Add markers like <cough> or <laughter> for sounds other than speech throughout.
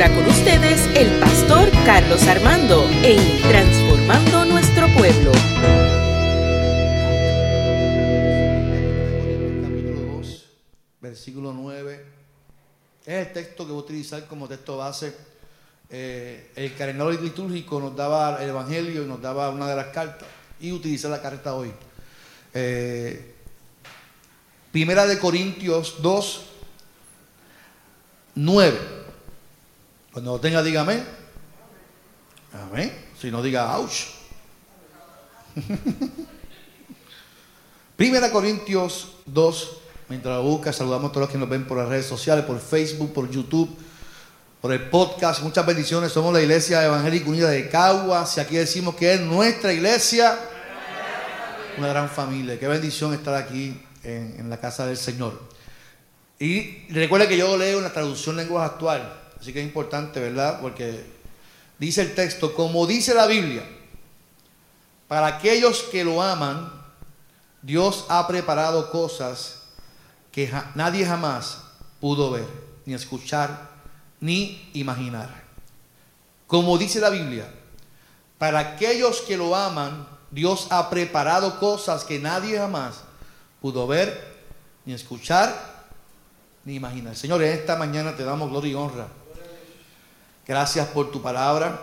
ahora con ustedes el pastor Carlos Armando en Transformando Nuestro Pueblo. Capítulo 2, versículo 9. Es el texto que voy a utilizar como texto base. Eh, el calendario litúrgico nos daba el Evangelio y nos daba una de las cartas. Y utilicé la carta hoy. Eh, primera de Corintios 2, 9. Cuando lo tenga, dígame. Amén. Si no, diga ouch. <laughs> Primera Corintios 2, mientras lo busca, saludamos a todos los que nos ven por las redes sociales, por Facebook, por YouTube, por el podcast. Muchas bendiciones. Somos la Iglesia Evangélica Unida de Caguas y aquí decimos que es nuestra iglesia, una gran familia. Qué bendición estar aquí en, en la casa del Señor. Y recuerde que yo leo una traducción lengua actual, así que es importante, ¿verdad? Porque dice el texto, como dice la Biblia, para aquellos que lo aman, Dios ha preparado cosas que nadie jamás pudo ver, ni escuchar, ni imaginar. Como dice la Biblia, para aquellos que lo aman, Dios ha preparado cosas que nadie jamás pudo ver, ni escuchar, ni imaginar. Señor, en esta mañana te damos gloria y honra. Gracias por tu palabra.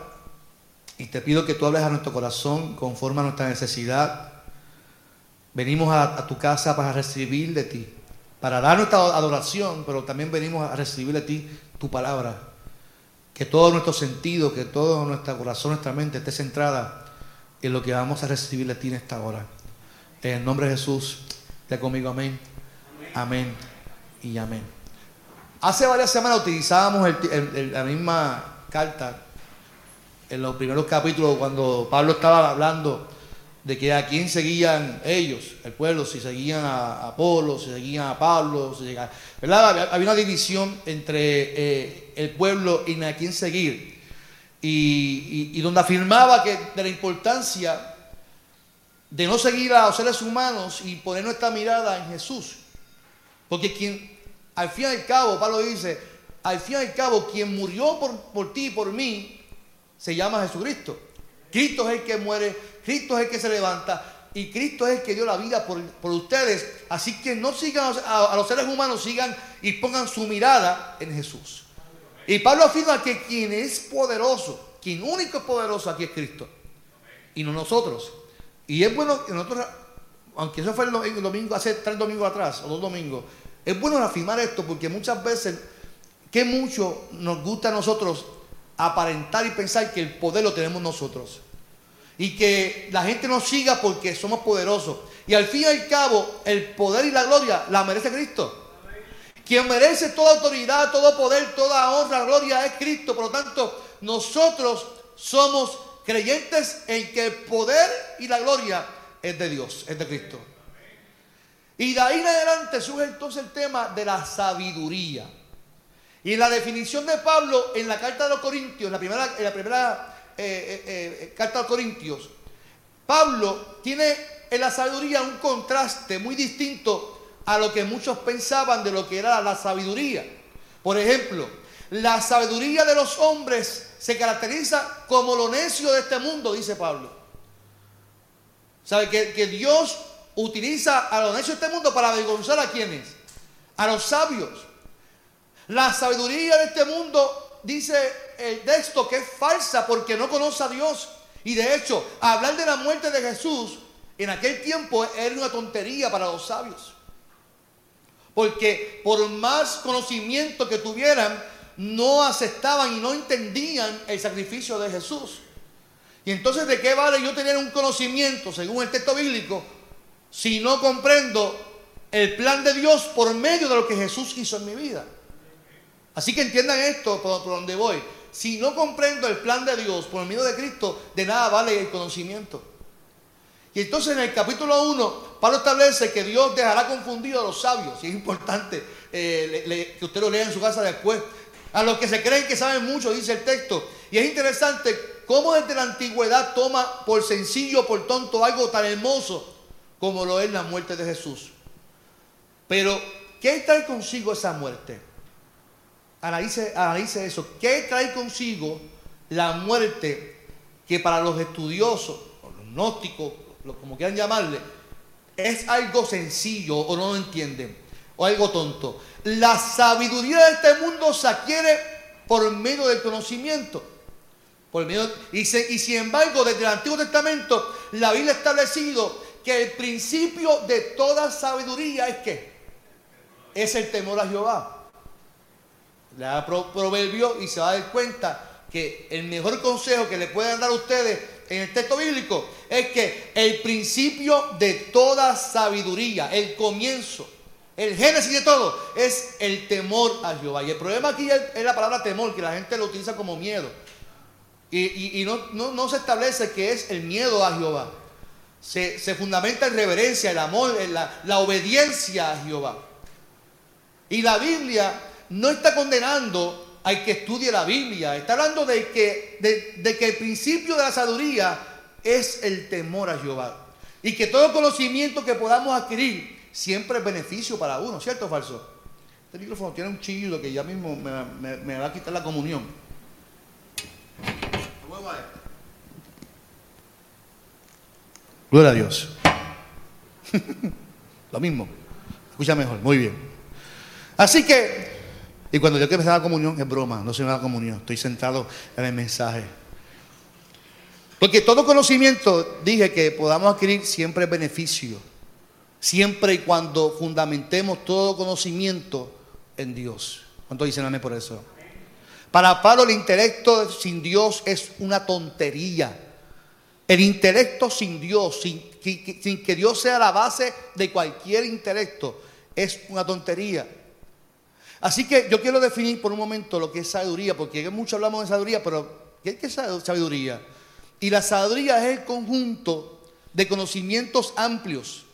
Y te pido que tú hables a nuestro corazón conforme a nuestra necesidad. Venimos a, tu casa para recibir de ti, para dar nuestra adoración, pero también venimos a recibir de ti tu palabra. Que todo nuestro sentido, que todo nuestro corazón, nuestra mente esté centrada en lo que vamos a recibir de ti en esta hora. En el nombre de Jesús, ya conmigo, amén. Amén y amén. Hace varias semanas utilizábamos el- la misma carta en los primeros capítulos cuando Pablo estaba hablando de que a quién seguían ellos, el pueblo, si seguían a Apolo, si seguían a Pablo, ¿verdad? Había- una división entre eh, el pueblo y a quién seguir. Y donde afirmaba que de la importancia de no seguir a los seres humanos y poner nuestra mirada en Jesús. Porque quien, al fin y al cabo, Pablo dice, al fin y al cabo, quien murió por, por ti y por mí, se llama Jesucristo. Cristo es el que muere, Cristo es el que se levanta y Cristo es el que dio la vida por, por ustedes. Así que no sigan a, los seres humanos, sigan y pongan su mirada en Jesús. Y Pablo afirma que quien es poderoso, quien único es poderoso aquí es Cristo y no nosotros. Y es bueno que nosotros, aunque eso fue el domingo, hace tres domingos atrás, o dos domingos, es bueno afirmar esto porque muchas veces, que mucho nos gusta a nosotros aparentar y pensar que el poder lo tenemos nosotros. Y que la gente nos siga porque somos poderosos. Y al fin y al cabo, el poder y la gloria la merece Cristo. Quien merece toda autoridad, todo poder, toda honra, gloria es Cristo. Por lo tanto, nosotros somos creyentes en que el poder y la gloria es de Dios, es de Cristo. Y de ahí en adelante surge entonces el tema de la sabiduría. Y la definición de Pablo en la carta de los Corintios, en la primera, en la primera eh, eh, eh, carta de los Corintios, Pablo tiene en la sabiduría un contraste muy distinto a lo que muchos pensaban de lo que era la sabiduría. Por ejemplo, la sabiduría de los hombres se caracteriza como lo necio de este mundo, dice Pablo. ¿Sabe que, Dios utiliza a los necios de este mundo para avergonzar a quienes? A los sabios. La sabiduría de este mundo dice el texto que es falsa porque no conoce a Dios. Y de hecho, hablar de la muerte de Jesús en aquel tiempo era una tontería para los sabios. Porque por más conocimiento que tuvieran, no aceptaban y no entendían el sacrificio de Jesús. Y entonces, ¿de qué vale yo tener un conocimiento, según el texto bíblico, si no comprendo el plan de Dios por medio de lo que Jesús hizo en mi vida? Así que entiendan esto por, donde voy. Si no comprendo el plan de Dios por medio de Cristo, de nada vale el conocimiento. Y entonces en el capítulo 1, Pablo establece que Dios dejará confundido a los sabios. Y es importante eh, que usted lo lea en su casa después. A los que se creen que saben mucho, dice el texto. Y es interesante cómo desde la antigüedad toma por sencillo, por tonto, algo tan hermoso como lo es la muerte de Jesús. Pero, ¿qué trae consigo esa muerte? Analice, eso. ¿Qué trae consigo la muerte que para los estudiosos, los gnósticos, como quieran llamarle, es algo sencillo o no lo entienden, o algo tonto? La sabiduría de este mundo se adquiere por medio del conocimiento. Por medio, y, y sin embargo, desde el Antiguo Testamento, la Biblia ha establecido que el principio de toda sabiduría es que es el temor a Jehová. Le da proverbio y se va a dar cuenta que el mejor consejo que le pueden dar a ustedes en el texto bíblico es que el principio de toda sabiduría, el comienzo, el génesis de todo, es el temor a Jehová. Y el problema aquí es, la palabra temor, que la gente lo utiliza como miedo. Y, no, se establece que es el miedo a Jehová. Se, fundamenta en reverencia, el amor, en la, la obediencia a Jehová. Y la Biblia no está condenando al que estudie la Biblia, está hablando de que, de, que el principio de la sabiduría es el temor a Jehová. Y que todo conocimiento que podamos adquirir siempre es beneficio para uno, ¿cierto o falso? Este micrófono tiene un chillo que ya mismo me, va a quitar la comunión. Gloria a Dios. <laughs> Lo mismo. Escucha mejor, muy bien. Así que, y cuando yo quiero empezar la comunión, es broma, no se me da comunión, estoy sentado en el mensaje. Porque todo conocimiento, dije que podamos adquirir siempre beneficio, siempre y cuando fundamentemos todo conocimiento en Dios. ¿Cuánto dicen amén por eso? Para Pablo el intelecto sin Dios es una tontería. El intelecto sin Dios, sin que Dios sea la base de cualquier intelecto, es una tontería. Así que yo quiero definir por un momento lo que es sabiduría, porque mucho hablamos de sabiduría, pero ¿qué es sabiduría? Y la sabiduría es el conjunto de conocimientos amplios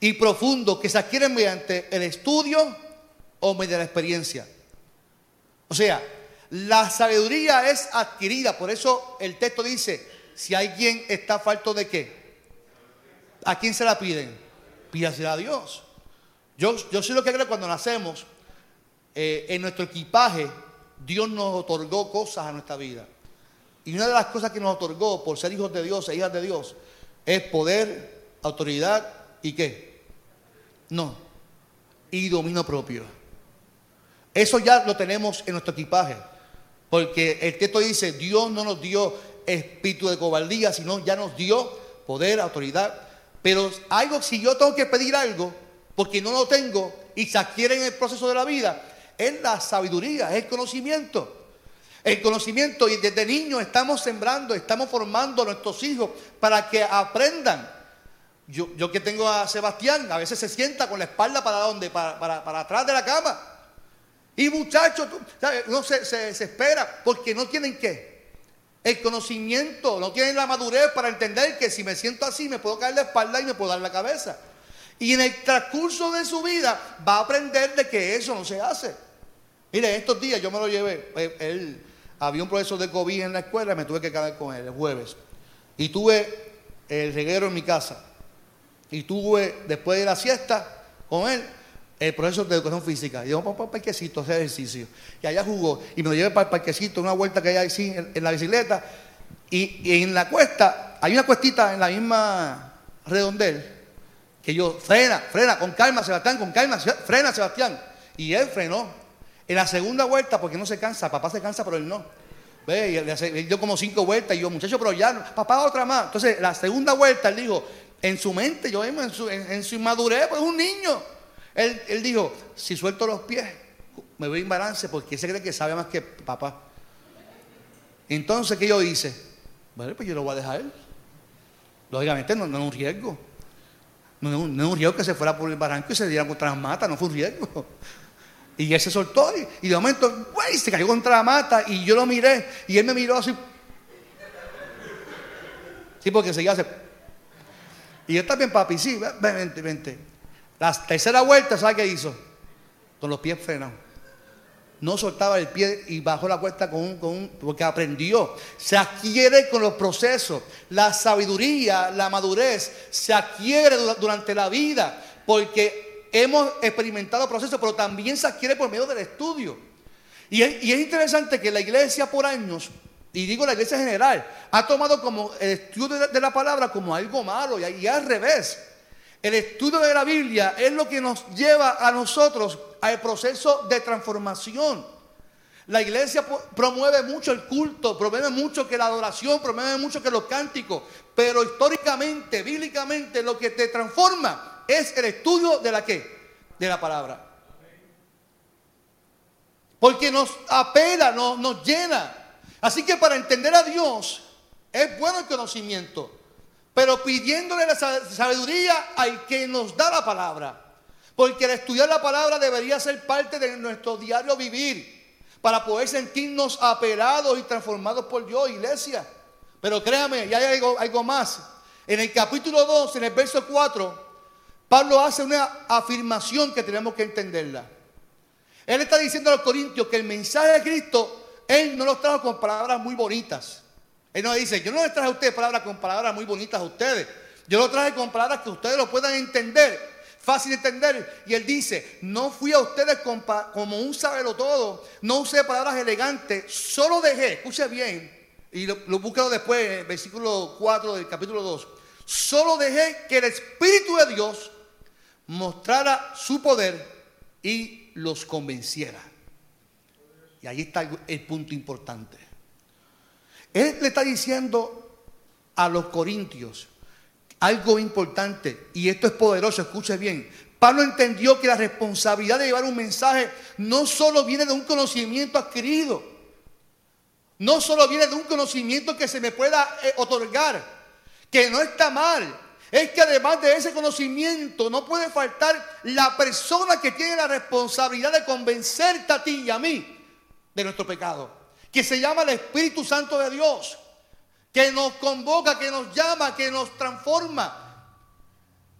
y profundos que se adquieren mediante el estudio o mediante la experiencia. O sea, la sabiduría es adquirida, por eso el texto dice, si alguien está falto de qué, ¿a quién se la piden? Pídasela a Dios. Yo, yo soy lo que creo cuando nacemos, eh, en nuestro equipaje, Dios nos otorgó cosas a nuestra vida. Y una de las cosas que nos otorgó por ser hijos de Dios e hijas de Dios es poder, autoridad y qué? No. Y dominio propio. Eso ya lo tenemos en nuestro equipaje. Porque el texto dice, Dios no nos dio espíritu de cobardía, sino ya nos dio poder, autoridad. Pero algo, si yo tengo que pedir algo, porque no lo tengo y se adquiere en el proceso de la vida, es la sabiduría, es el conocimiento. El conocimiento y desde niños estamos sembrando, estamos formando a nuestros hijos para que aprendan. Yo, yo que tengo a Sebastián, a veces se sienta con la espalda para donde, para, para, atrás de la cama. Y muchachos, no se, se, se espera porque no tienen qué. El conocimiento, no tienen la madurez para entender que si me siento así me puedo caer la espalda y me puedo dar la cabeza. Y en el transcurso de su vida va a aprender de que eso no se hace. Mire, estos días yo me lo llevé. Eh, él, había un profesor de COVID en la escuela y me tuve que quedar con él el jueves. Y tuve el reguero en mi casa. Y tuve, después de la siesta, con él, el profesor de educación física. Y yo, para el parquecito, hacer ejercicio. Y allá jugó. Y me lo llevé para el parquecito, una vuelta que hay así en, la bicicleta. Y, en la cuesta, hay una cuestita en la misma redondel. Que yo, frena, frena, con calma, Sebastián, con calma, frena, Sebastián. Y él frenó. En la segunda vuelta, porque no se cansa, papá se cansa, pero él no. Ve, él dio como cinco vueltas y yo, muchacho, pero ya, papá, otra más. Entonces, la segunda vuelta, él dijo, en su mente, yo en su, en, su inmadurez, pues es un niño. Él, dijo, si suelto los pies, me voy en balance porque él se cree que sabe más que papá. Entonces, ¿qué yo hice? Bueno, pues yo lo voy a dejar. Lógicamente no, no es un riesgo. No, es un riesgo que se fuera por el barranco y se diera contra las matas, no fue un riesgo. Y él se soltó y, de momento, güey, se cayó contra la mata y yo lo miré y él me miró así. Sí, porque seguía así. Y yo también, papi, sí, vente, vente. La tercera vuelta, ¿sabes qué hizo? Con los pies frenados. No soltaba el pie y bajó la cuesta con un, con un, porque aprendió. Se adquiere con los procesos. La sabiduría, la madurez, se adquiere durante la vida. Porque hemos experimentado procesos, pero también se adquiere por medio del estudio. Y es, interesante que la iglesia por años, y digo la iglesia general, ha tomado como el estudio de, la palabra como algo malo y, y al revés. El estudio de la Biblia es lo que nos lleva a nosotros al proceso de transformación. La iglesia promueve mucho el culto, promueve mucho que la adoración, promueve mucho que los cánticos, pero históricamente, bíblicamente, lo que te transforma es el estudio de la qué? De la palabra. Porque nos apela, nos, nos llena. Así que para entender a Dios es bueno el conocimiento, pero pidiéndole la sabiduría al que nos da la palabra. Porque el estudiar la palabra debería ser parte de nuestro diario vivir para poder sentirnos apelados y transformados por Dios, iglesia. Pero créame, ya hay algo, algo más. En el capítulo 2, en el verso 4, Pablo hace una afirmación que tenemos que entenderla. Él está diciendo a los corintios que el mensaje de Cristo, Él no los trajo con palabras muy bonitas. Él no dice, yo no les traje a ustedes palabras con palabras muy bonitas a ustedes. Yo lo traje con palabras que ustedes lo puedan entender fácil de entender. Y él dice, no fui a ustedes como un sabelo todo, no usé palabras elegantes, solo dejé, escuche bien, y lo, lo después en el versículo 4 del capítulo 2, solo dejé que el Espíritu de Dios mostrara su poder y los convenciera. Y ahí está el punto importante. Él le está diciendo a los corintios, algo importante, y esto es poderoso, escuche bien. Pablo entendió que la responsabilidad de llevar un mensaje no solo viene de un conocimiento adquirido, no solo viene de un conocimiento que se me pueda eh, otorgar, que no está mal, es que además de ese conocimiento no puede faltar la persona que tiene la responsabilidad de convencerte a ti y a mí de nuestro pecado, que se llama el Espíritu Santo de Dios que nos convoca, que nos llama, que nos transforma.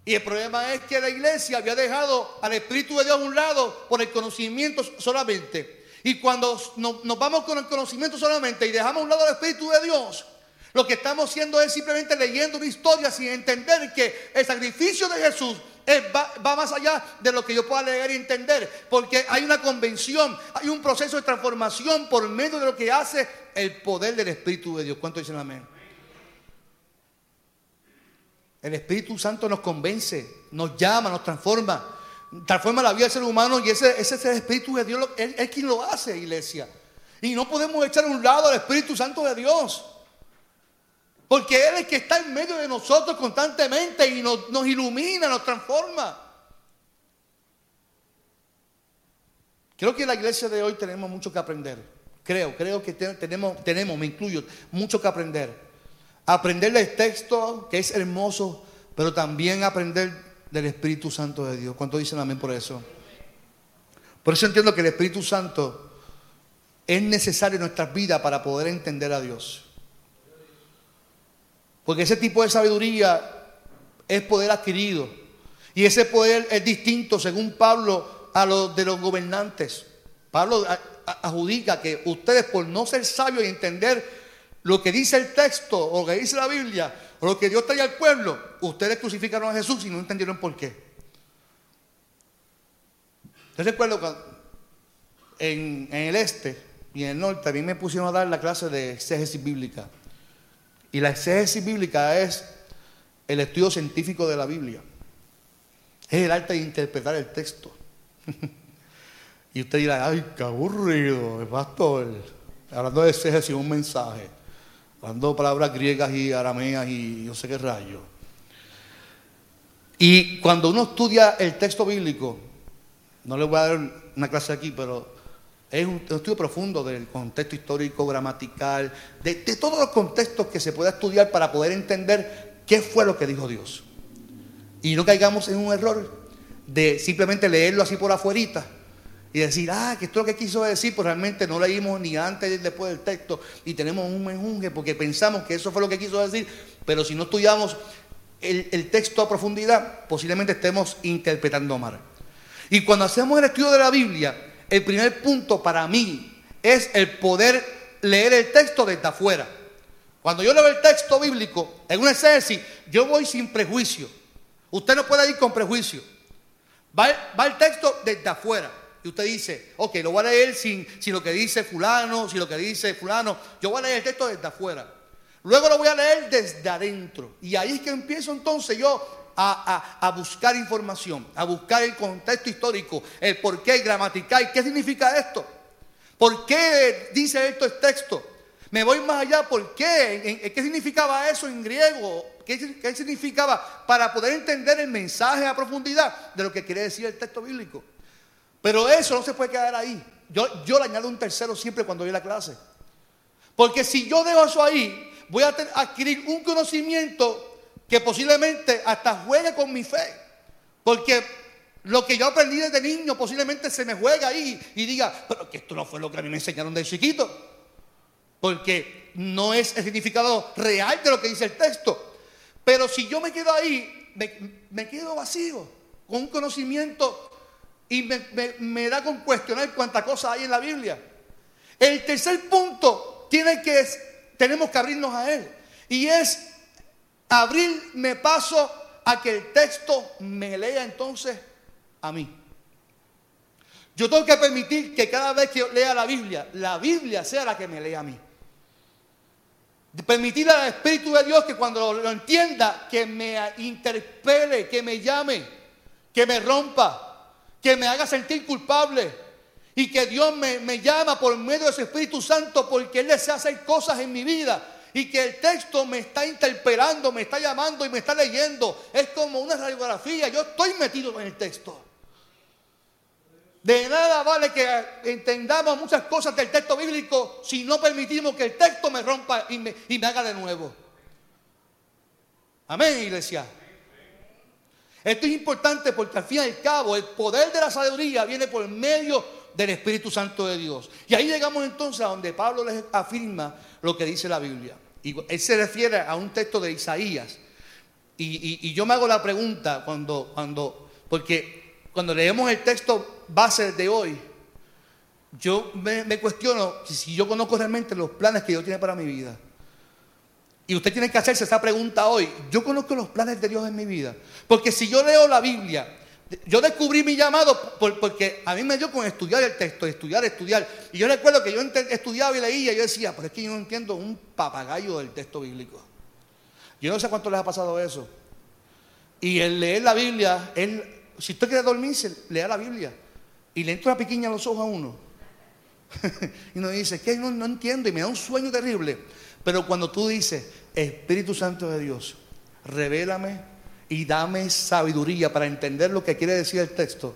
Y el problema es que la iglesia había dejado al Espíritu de Dios a un lado por el conocimiento solamente. Y cuando nos, vamos con el conocimiento solamente y dejamos a un lado al Espíritu de Dios, lo que estamos haciendo es simplemente leyendo una historia sin entender que el sacrificio de Jesús va, más allá de lo que yo pueda leer y entender. Porque hay una convención, hay un proceso de transformación por medio de lo que hace el poder del Espíritu de Dios. ¿Cuánto dicen amén? El Espíritu Santo nos convence, nos llama, nos transforma, transforma la vida del ser humano y ese, ese es el Espíritu de Dios, es quien lo hace, iglesia. Y no podemos echar a un lado al Espíritu Santo de Dios. Porque Él es que está en medio de nosotros constantemente y nos, nos ilumina, nos transforma. Creo que en la iglesia de hoy tenemos mucho que aprender. Creo, creo que tenemos, tenemos, me incluyo, mucho que aprender. Aprender del texto, que es hermoso, pero también aprender del Espíritu Santo de Dios. ¿Cuánto dicen amén por eso? Por eso entiendo que el Espíritu Santo es necesario en nuestras vidas para poder entender a Dios. Porque ese tipo de sabiduría es poder adquirido. Y ese poder es distinto, según Pablo, a los de los gobernantes. Pablo adjudica que ustedes por no ser sabios y entender lo que dice el texto o lo que dice la Biblia o lo que Dios trae al pueblo, ustedes crucificaron a Jesús y no entendieron por qué. Yo recuerdo que en, en el este y en el norte a mí me pusieron a dar la clase de exégesis bíblica. Y la exégesis bíblica es el estudio científico de la Biblia. Es el arte de interpretar el texto. <laughs> y usted dirá, ay, qué aburrido, pastor. Hablando de exégesis, un mensaje. Hablando palabras griegas y arameas y no sé qué rayo. Y cuando uno estudia el texto bíblico, no le voy a dar una clase aquí, pero es un, estudio profundo del contexto histórico, gramatical, de, todos los contextos que se pueda estudiar para poder entender qué fue lo que dijo Dios. Y no caigamos en un error de simplemente leerlo así por afuerita y decir, ah, que esto es lo que quiso decir, pues realmente no leímos ni antes ni después del texto y tenemos un menjunje porque pensamos que eso fue lo que quiso decir, pero si no estudiamos el, el texto a profundidad, posiblemente estemos interpretando mal. Y cuando hacemos el estudio de la Biblia, el primer punto para mí es el poder leer el texto desde afuera. Cuando yo leo el texto bíblico en una exégesis, yo voy sin prejuicio. Usted no puede ir con prejuicio. Va, el texto desde afuera. Y usted dice, ok, lo voy a leer sin, sin lo que dice fulano, sin lo que dice fulano, yo voy a leer el texto desde afuera. Luego lo voy a leer desde adentro. Y ahí es que empiezo entonces yo a, buscar información, a buscar el contexto histórico, el por qué gramatical, qué significa esto, por qué dice esto el texto. Me voy más allá, ¿por qué? ¿Qué significaba eso en griego? ¿Qué, ¿Qué, significaba para poder entender el mensaje a profundidad de lo que quiere decir el texto bíblico? Pero eso no se puede quedar ahí. Yo, yo le añado un tercero siempre cuando doy la clase. Porque si yo dejo eso ahí, voy a adquirir un conocimiento que posiblemente hasta juegue con mi fe. Porque lo que yo aprendí desde niño posiblemente se me juega ahí y diga, pero que esto no fue lo que a mí me enseñaron de chiquito. Porque no es el significado real de lo que dice el texto. Pero si yo me quedo ahí, me, quedo vacío, con un conocimiento y me, da con cuestionar cuánta cosa hay en la Biblia. El tercer punto tiene que tenemos que abrirnos a él y es abrirme paso a que el texto me lea entonces a mí. Yo tengo que permitir que cada vez que lea la Biblia, la Biblia sea la que me lea a mí. Permitir al Espíritu de Dios que cuando lo, entienda, que me interpele, que me llame, que me rompa, que me haga sentir culpable. Y que Dios me, me llama por medio de su Espíritu Santo porque Él desea hacer cosas en mi vida. Y que el texto me está interpelando, me está llamando y me está leyendo. Es como una radiografía. Yo estoy metido en el texto. De nada vale que entendamos muchas cosas del texto bíblico si no permitimos que el texto me rompa y me, haga de nuevo. Amén, iglesia. Esto es importante porque al fin y al cabo el poder de la sabiduría viene por medio del Espíritu Santo de Dios. Y ahí llegamos entonces a donde Pablo les afirma lo que dice la Biblia. Y él se refiere a un texto de Isaías. Y, yo me hago la pregunta cuando, cuando, porque cuando leemos el texto base de hoy, yo me, cuestiono si, yo conozco realmente los planes que Dios tiene para mi vida. Y usted tiene que hacerse esa pregunta hoy. Yo conozco los planes de Dios en mi vida. Porque si yo leo la Biblia, yo descubrí mi llamado porque a mí me dio con estudiar el texto, estudiar, estudiar. Y yo recuerdo que yo estudiaba y leía y yo decía, pero es que yo no entiendo un papagayo del texto bíblico. Yo no sé cuánto les ha pasado eso. Y el leer la Biblia, si usted quiere dormirse, lea la Biblia y le entra una pequeña a los ojos a uno. <laughs> y uno dice, que no, no entiendo y me da un sueño terrible. Pero cuando tú dices, Espíritu Santo de Dios, revélame y dame sabiduría para entender lo que quiere decir el texto.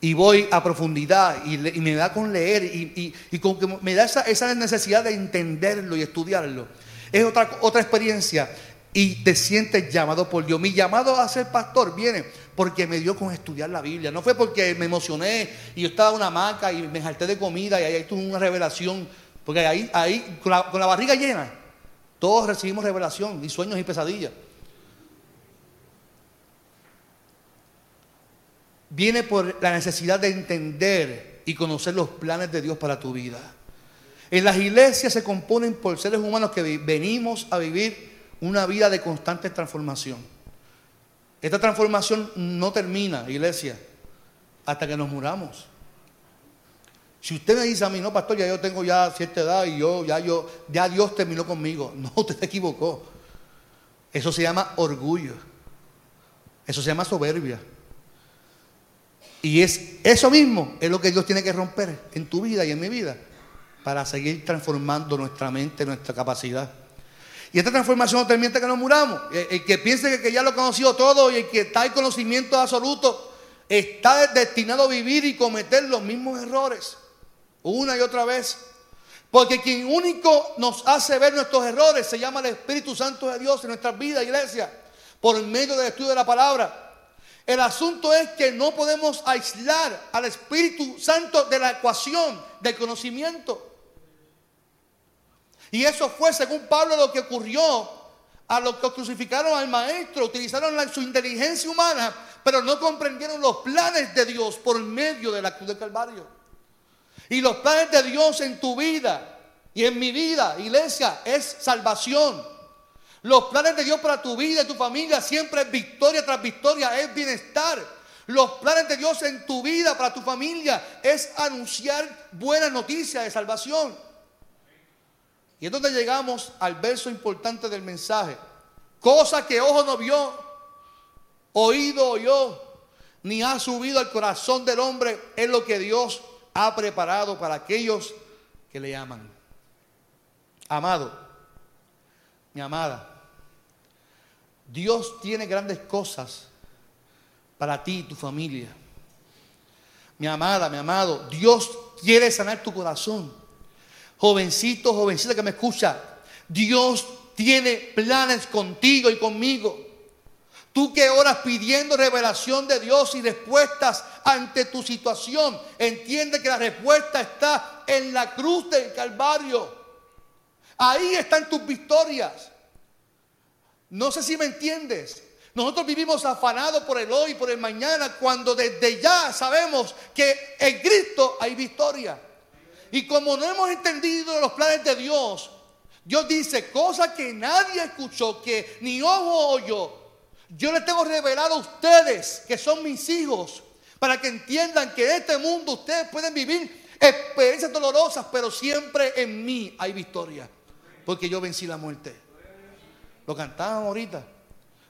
Y voy a profundidad y, me da con leer y, con que me da esa, esa, necesidad de entenderlo y estudiarlo. Es otra, otra experiencia y te sientes llamado por Dios. Mi llamado a ser pastor viene porque me dio con estudiar la Biblia. No fue porque me emocioné y yo estaba en una hamaca y me jalté de comida y ahí tuve una revelación. Porque ahí, ahí con, la, con la barriga llena, todos recibimos revelación y sueños y pesadillas. Viene por la necesidad de entender y conocer los planes de Dios para tu vida. En las iglesias se componen por seres humanos que venimos a vivir una vida de constante transformación. Esta transformación no termina, iglesia, hasta que nos muramos. Si usted me dice a mí, no, pastor, ya yo tengo ya cierta edad y yo, ya yo, ya Dios terminó conmigo. <laughs> No, usted se equivocó. Eso se llama orgullo. Eso se llama soberbia. Y es eso mismo es lo que Dios tiene que romper en tu vida y en mi vida para seguir transformando nuestra mente, nuestra capacidad. Y esta transformación no termina que nos muramos. El, que piense que, ya lo ha conocido todo y el que está en conocimiento absoluto está destinado a vivir y cometer los mismos errores una y otra vez. Porque quien único nos hace ver nuestros errores se llama el Espíritu Santo de Dios en nuestras vidas, iglesia, por medio del estudio de la palabra. El asunto es que no podemos aislar al Espíritu Santo de la ecuación del conocimiento. Y eso fue, según Pablo, lo que ocurrió a los que crucificaron al maestro. Utilizaron su inteligencia humana, pero no comprendieron los planes de Dios por medio de la cruz del Calvario. Y los planes de Dios en tu vida y en mi vida, iglesia, es salvación. Los planes de Dios para tu vida y tu familia siempre es victoria tras victoria, es bienestar. Los planes de Dios en tu vida, para tu familia, es anunciar buenas noticias de salvación. Y es donde llegamos al verso importante del mensaje. Cosa que ojo no vio, oído oyó, ni ha subido al corazón del hombre, es lo que Dios ha preparado para aquellos que le aman. Amado, mi amada, Dios tiene grandes cosas para ti y tu familia. Mi amada, mi amado, Dios quiere sanar tu corazón. Jovencito, jovencita que me escucha, Dios tiene planes contigo y conmigo. Tú que oras pidiendo revelación de Dios y respuestas ante tu situación, entiende que la respuesta está en la cruz del Calvario. Ahí están tus victorias. No sé si me entiendes. Nosotros vivimos afanados por el hoy, por el mañana, cuando desde ya sabemos que en Cristo hay victoria. Y como no hemos entendido los planes de Dios, Dios dice cosas que nadie escuchó, que ni ojo oyó. Yo les tengo revelado a ustedes, que son mis hijos, para que entiendan que en este mundo ustedes pueden vivir experiencias dolorosas, pero siempre en mí hay victoria, porque yo vencí la muerte. Lo cantábamos ahorita.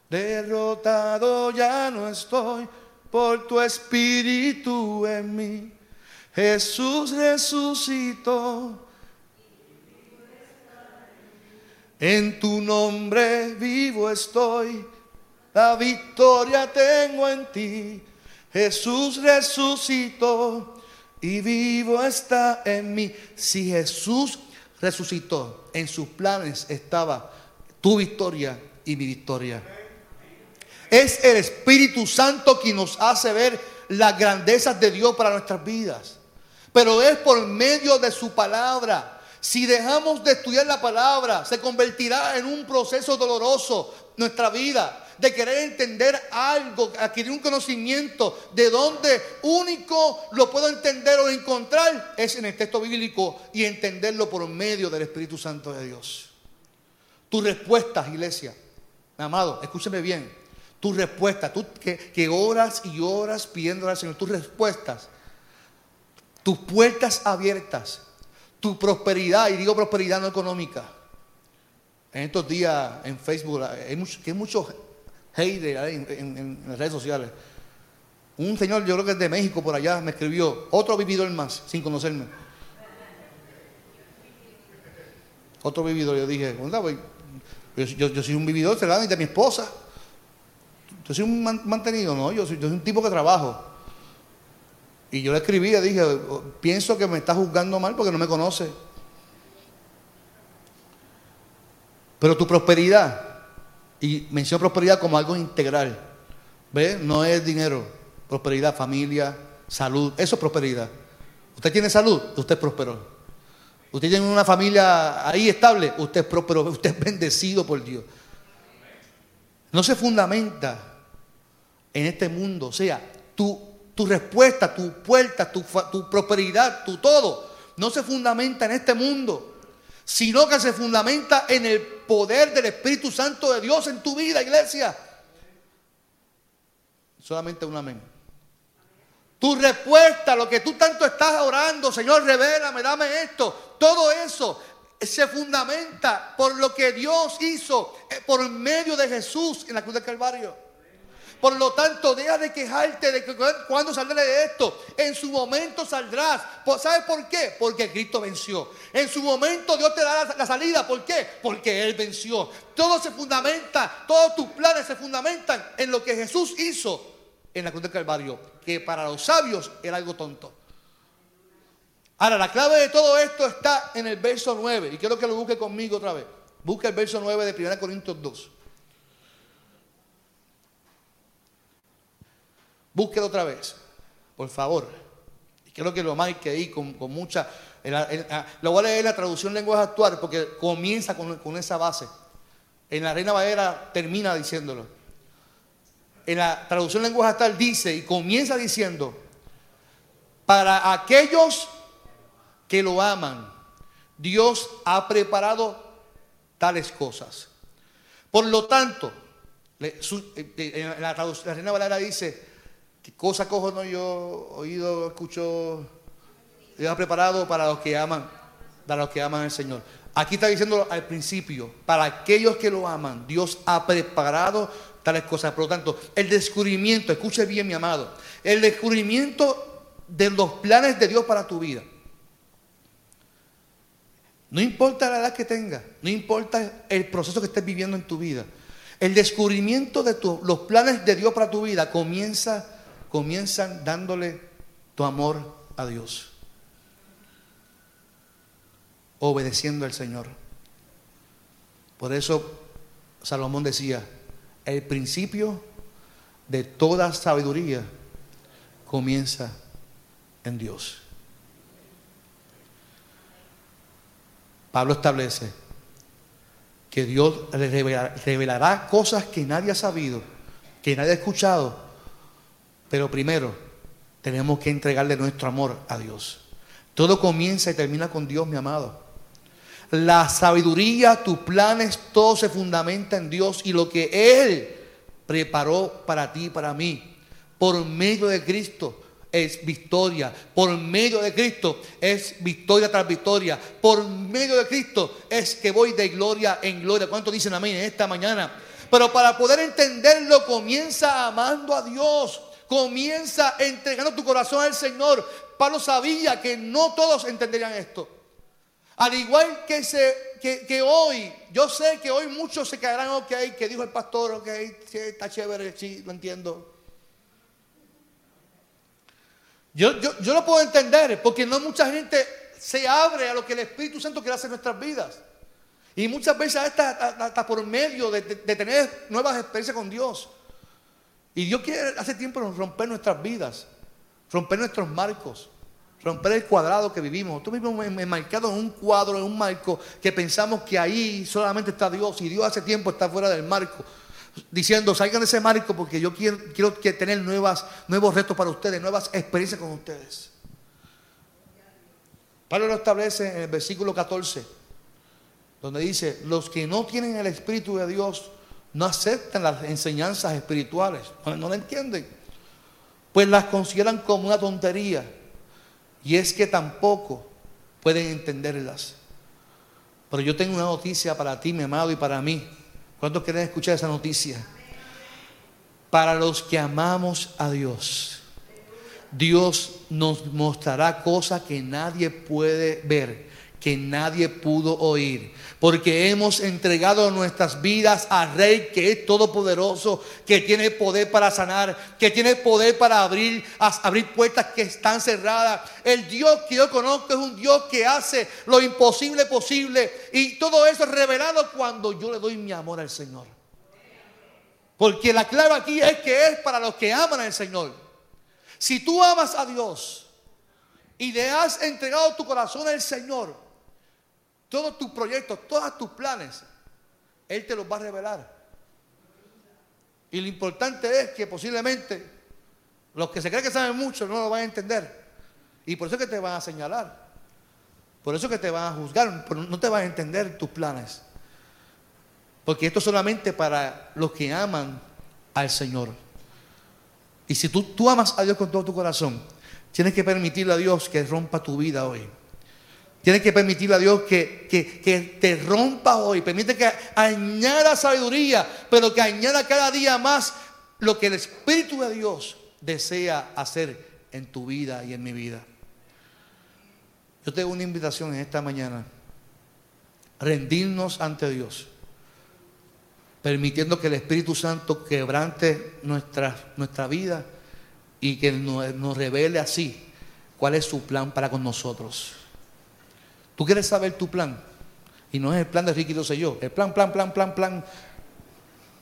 Derrotado ya no estoy por tu espíritu en mí. Jesús resucitó. En tu nombre vivo estoy. La victoria tengo en ti. Jesús resucitó y vivo está en mí. Si Jesús resucitó, en sus planes estaba tu victoria y mi victoria. Es el Espíritu Santo quien nos hace ver las grandezas de Dios para nuestras vidas. Pero es por medio de su palabra. Si dejamos de estudiar la palabra, se convertirá en un proceso doloroso nuestra vida, de querer entender algo, adquirir un conocimiento de donde único lo puedo entender o encontrar es en el texto bíblico y entenderlo por medio del Espíritu Santo de Dios. Tus respuestas, iglesia, amado, escúcheme bien, tus respuestas, tú que, que y oras pidiendo al Señor, tus respuestas, tus puertas abiertas, tu prosperidad, y digo prosperidad no económica. En estos días en Facebook hay mucho, que hay muchos haters en, en, las redes sociales. Un señor, yo creo que es de México por allá, me escribió, otro vividor más, sin conocerme. Otro vividor, yo dije, yo, yo, soy un vividor, se de mi esposa. Yo soy un mantenido, no, yo soy, yo soy un tipo que trabajo. Y yo le escribí, dije, pienso que me está juzgando mal porque no me conoce. Pero tu prosperidad, y menciono prosperidad como algo integral, ¿ve? No es dinero, prosperidad, familia, salud, eso es prosperidad. Usted tiene salud, usted es próspero. Usted tiene una familia ahí estable, usted es próspero, usted es bendecido por Dios. No se fundamenta en este mundo. O sea, tu, tu respuesta, tu puerta, tu, tu prosperidad, tu todo, no se fundamenta en este mundo, sino que se fundamenta en el poder del Espíritu Santo de Dios en tu vida, iglesia. Solamente un amén. Tu respuesta, lo que tú tanto estás orando, Señor, revélame, dame esto. Todo eso se fundamenta por lo que Dios hizo eh, por medio de Jesús en la cruz del Calvario. Por lo tanto, deja de quejarte de que cuando saldré de esto. En su momento saldrás. ¿Sabes por qué? Porque Cristo venció. En su momento Dios te dará la salida. ¿Por qué? Porque Él venció. Todo se fundamenta, todos tus planes se fundamentan en lo que Jesús hizo en la cruz del Calvario. Que para los sabios era algo tonto. Ahora, la clave de todo esto está en el verso 9. Y quiero que lo busque conmigo otra vez. Busca el verso 9 de 1 Corintios 2. Búsquelo otra vez, por favor. Y quiero que lo marque ahí con, con mucha... Ah, lo voy a leer la traducción lenguaje actual porque comienza con, con esa base. En la Reina Valera termina diciéndolo. En la traducción lenguaje actual dice y comienza diciendo, para aquellos que lo aman, Dios ha preparado tales cosas. Por lo tanto, eh, eh, en la, traducción, la Reina Valera dice, ¿Qué cosa cojo no yo oído, escucho, Dios ha preparado para los que aman, para los que aman al Señor. Aquí está diciendo al principio, para aquellos que lo aman, Dios ha preparado tales cosas. Por lo tanto, el descubrimiento, escuche bien mi amado, el descubrimiento de los planes de Dios para tu vida. No importa la edad que tengas, no importa el proceso que estés viviendo en tu vida. El descubrimiento de los planes de Dios para tu vida comienza, comienzan dándole tu amor a Dios. Obedeciendo al Señor. Por eso Salomón decía, el principio de toda sabiduría comienza en Dios. Pablo establece que Dios revelará, cosas que nadie ha sabido, que nadie ha escuchado, pero primero tenemos que entregarle nuestro amor a Dios. Todo comienza y termina con Dios, mi amado. La sabiduría, tus planes, todo se fundamenta en Dios y lo que Él preparó para ti y para mí, por medio de Cristo, es victoria. Por medio de Cristo es victoria tras victoria. Por medio de Cristo es que voy de gloria en gloria. ¿Cuánto dicen amén en esta mañana? Pero para poder entenderlo, comienza amando a Dios. Comienza entregando tu corazón al Señor. Pablo sabía que no todos entenderían esto. Al igual que, hoy, yo sé que hoy muchos se caerán, ok, que dijo el pastor, ok, está chévere, sí, lo entiendo. Yo, yo, lo puedo entender porque no mucha gente se abre a lo que el Espíritu Santo quiere hacer en nuestras vidas. Y muchas veces hasta, hasta por medio de, tener nuevas experiencias con Dios. Y Dios quiere hace tiempo romper nuestras vidas, romper nuestros marcos, romper el cuadrado que vivimos. Tú mismo enmarcado en un cuadro, en un marco, que pensamos que ahí solamente está Dios y Dios hace tiempo está fuera del marco diciendo, salgan de ese marco porque yo quiero, quiero tener nuevas, nuevos retos para ustedes, nuevas experiencias con ustedes. Pablo lo establece en el versículo 14, donde dice, los que no tienen el Espíritu de Dios no aceptan las enseñanzas espirituales, no, no la entienden, pues las consideran como una tontería y es que tampoco pueden entenderlas. Pero yo tengo una noticia para ti, mi amado, y para mí. ¿Cuántos quieren escuchar esa noticia? Para los que amamos a Dios, Dios nos mostrará cosas que nadie puede ver que nadie pudo oír. Porque hemos entregado nuestras vidas al Rey que es todopoderoso, que tiene poder para sanar, que tiene poder para abrir, abrir puertas que están cerradas. El Dios que yo conozco es un Dios que hace lo imposible posible. Y todo eso es revelado cuando yo le doy mi amor al Señor. Porque la clave aquí es que es para los que aman al Señor. Si tú amas a Dios y le has entregado tu corazón al Señor, todos tus proyectos, todos tus planes, Él te los va a revelar. Y lo importante es que posiblemente los que se creen que saben mucho no lo van a entender. Y por eso es que te van a señalar. Por eso es que te van a juzgar. No te van a entender tus planes. Porque esto es solamente para los que aman al Señor. Y si tú, tú amas a Dios con todo tu corazón, tienes que permitirle a Dios que rompa tu vida hoy. Tienes que permitirle a Dios que, te rompa hoy. Permite que añada sabiduría, pero que añada cada día más lo que el Espíritu de Dios desea hacer en tu vida y en mi vida. Yo tengo una invitación en esta mañana. Rendirnos ante Dios. Permitiendo que el Espíritu Santo quebrante nuestra, nuestra vida y que nos revele así cuál es su plan para con nosotros. Tú quieres saber tu plan. Y no es el plan de Ricky sé yo. El plan, plan, plan, plan, plan.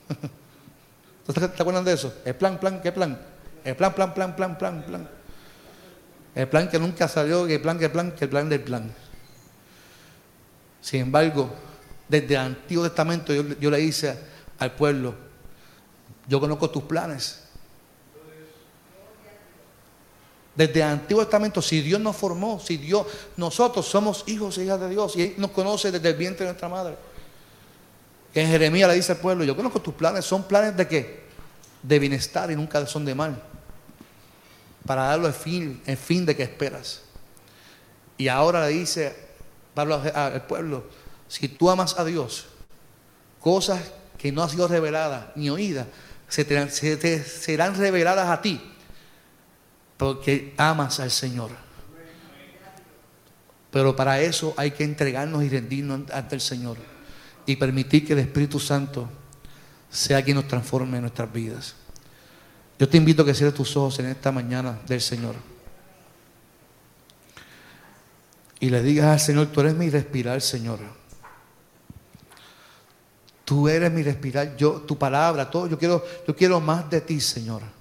<laughs> ¿Te acuerdas de eso? El plan, plan, ¿qué plan? El plan, plan, plan, plan, plan, plan. El plan que nunca salió, el plan, que plan, que el plan del plan. Sin embargo, desde el Antiguo Testamento yo, yo le hice al pueblo, yo conozco tus planes. Desde el Antiguo Testamento, si Dios nos formó, si Dios, nosotros somos hijos e hijas de Dios y Él nos conoce desde el vientre de nuestra madre. En Jeremías le dice al pueblo, yo conozco tus planes, son planes de qué? De bienestar y nunca son de mal. para darlo el fin, el fin de que esperas. Y ahora le dice Pablo al pueblo, si tú amas a Dios, cosas que no han sido reveladas ni oídas, se te, serán reveladas a ti, porque amas al Señor. Pero para eso hay que entregarnos y rendirnos ante el Señor y permitir que el Espíritu Santo sea quien nos transforme en nuestras vidas. Yo te invito a que cierres tus ojos en esta mañana del Señor. Y le digas al Señor, tú eres mi respirar, Señor. Tú eres mi respirar, yo, tu palabra, todo. Yo quiero, yo quiero más de ti, Señor.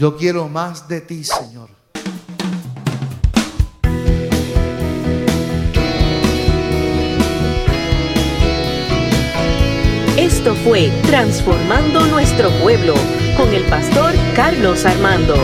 Yo quiero más de ti, Señor. Esto fue Transformando Nuestro Pueblo con el pastor Carlos Armando.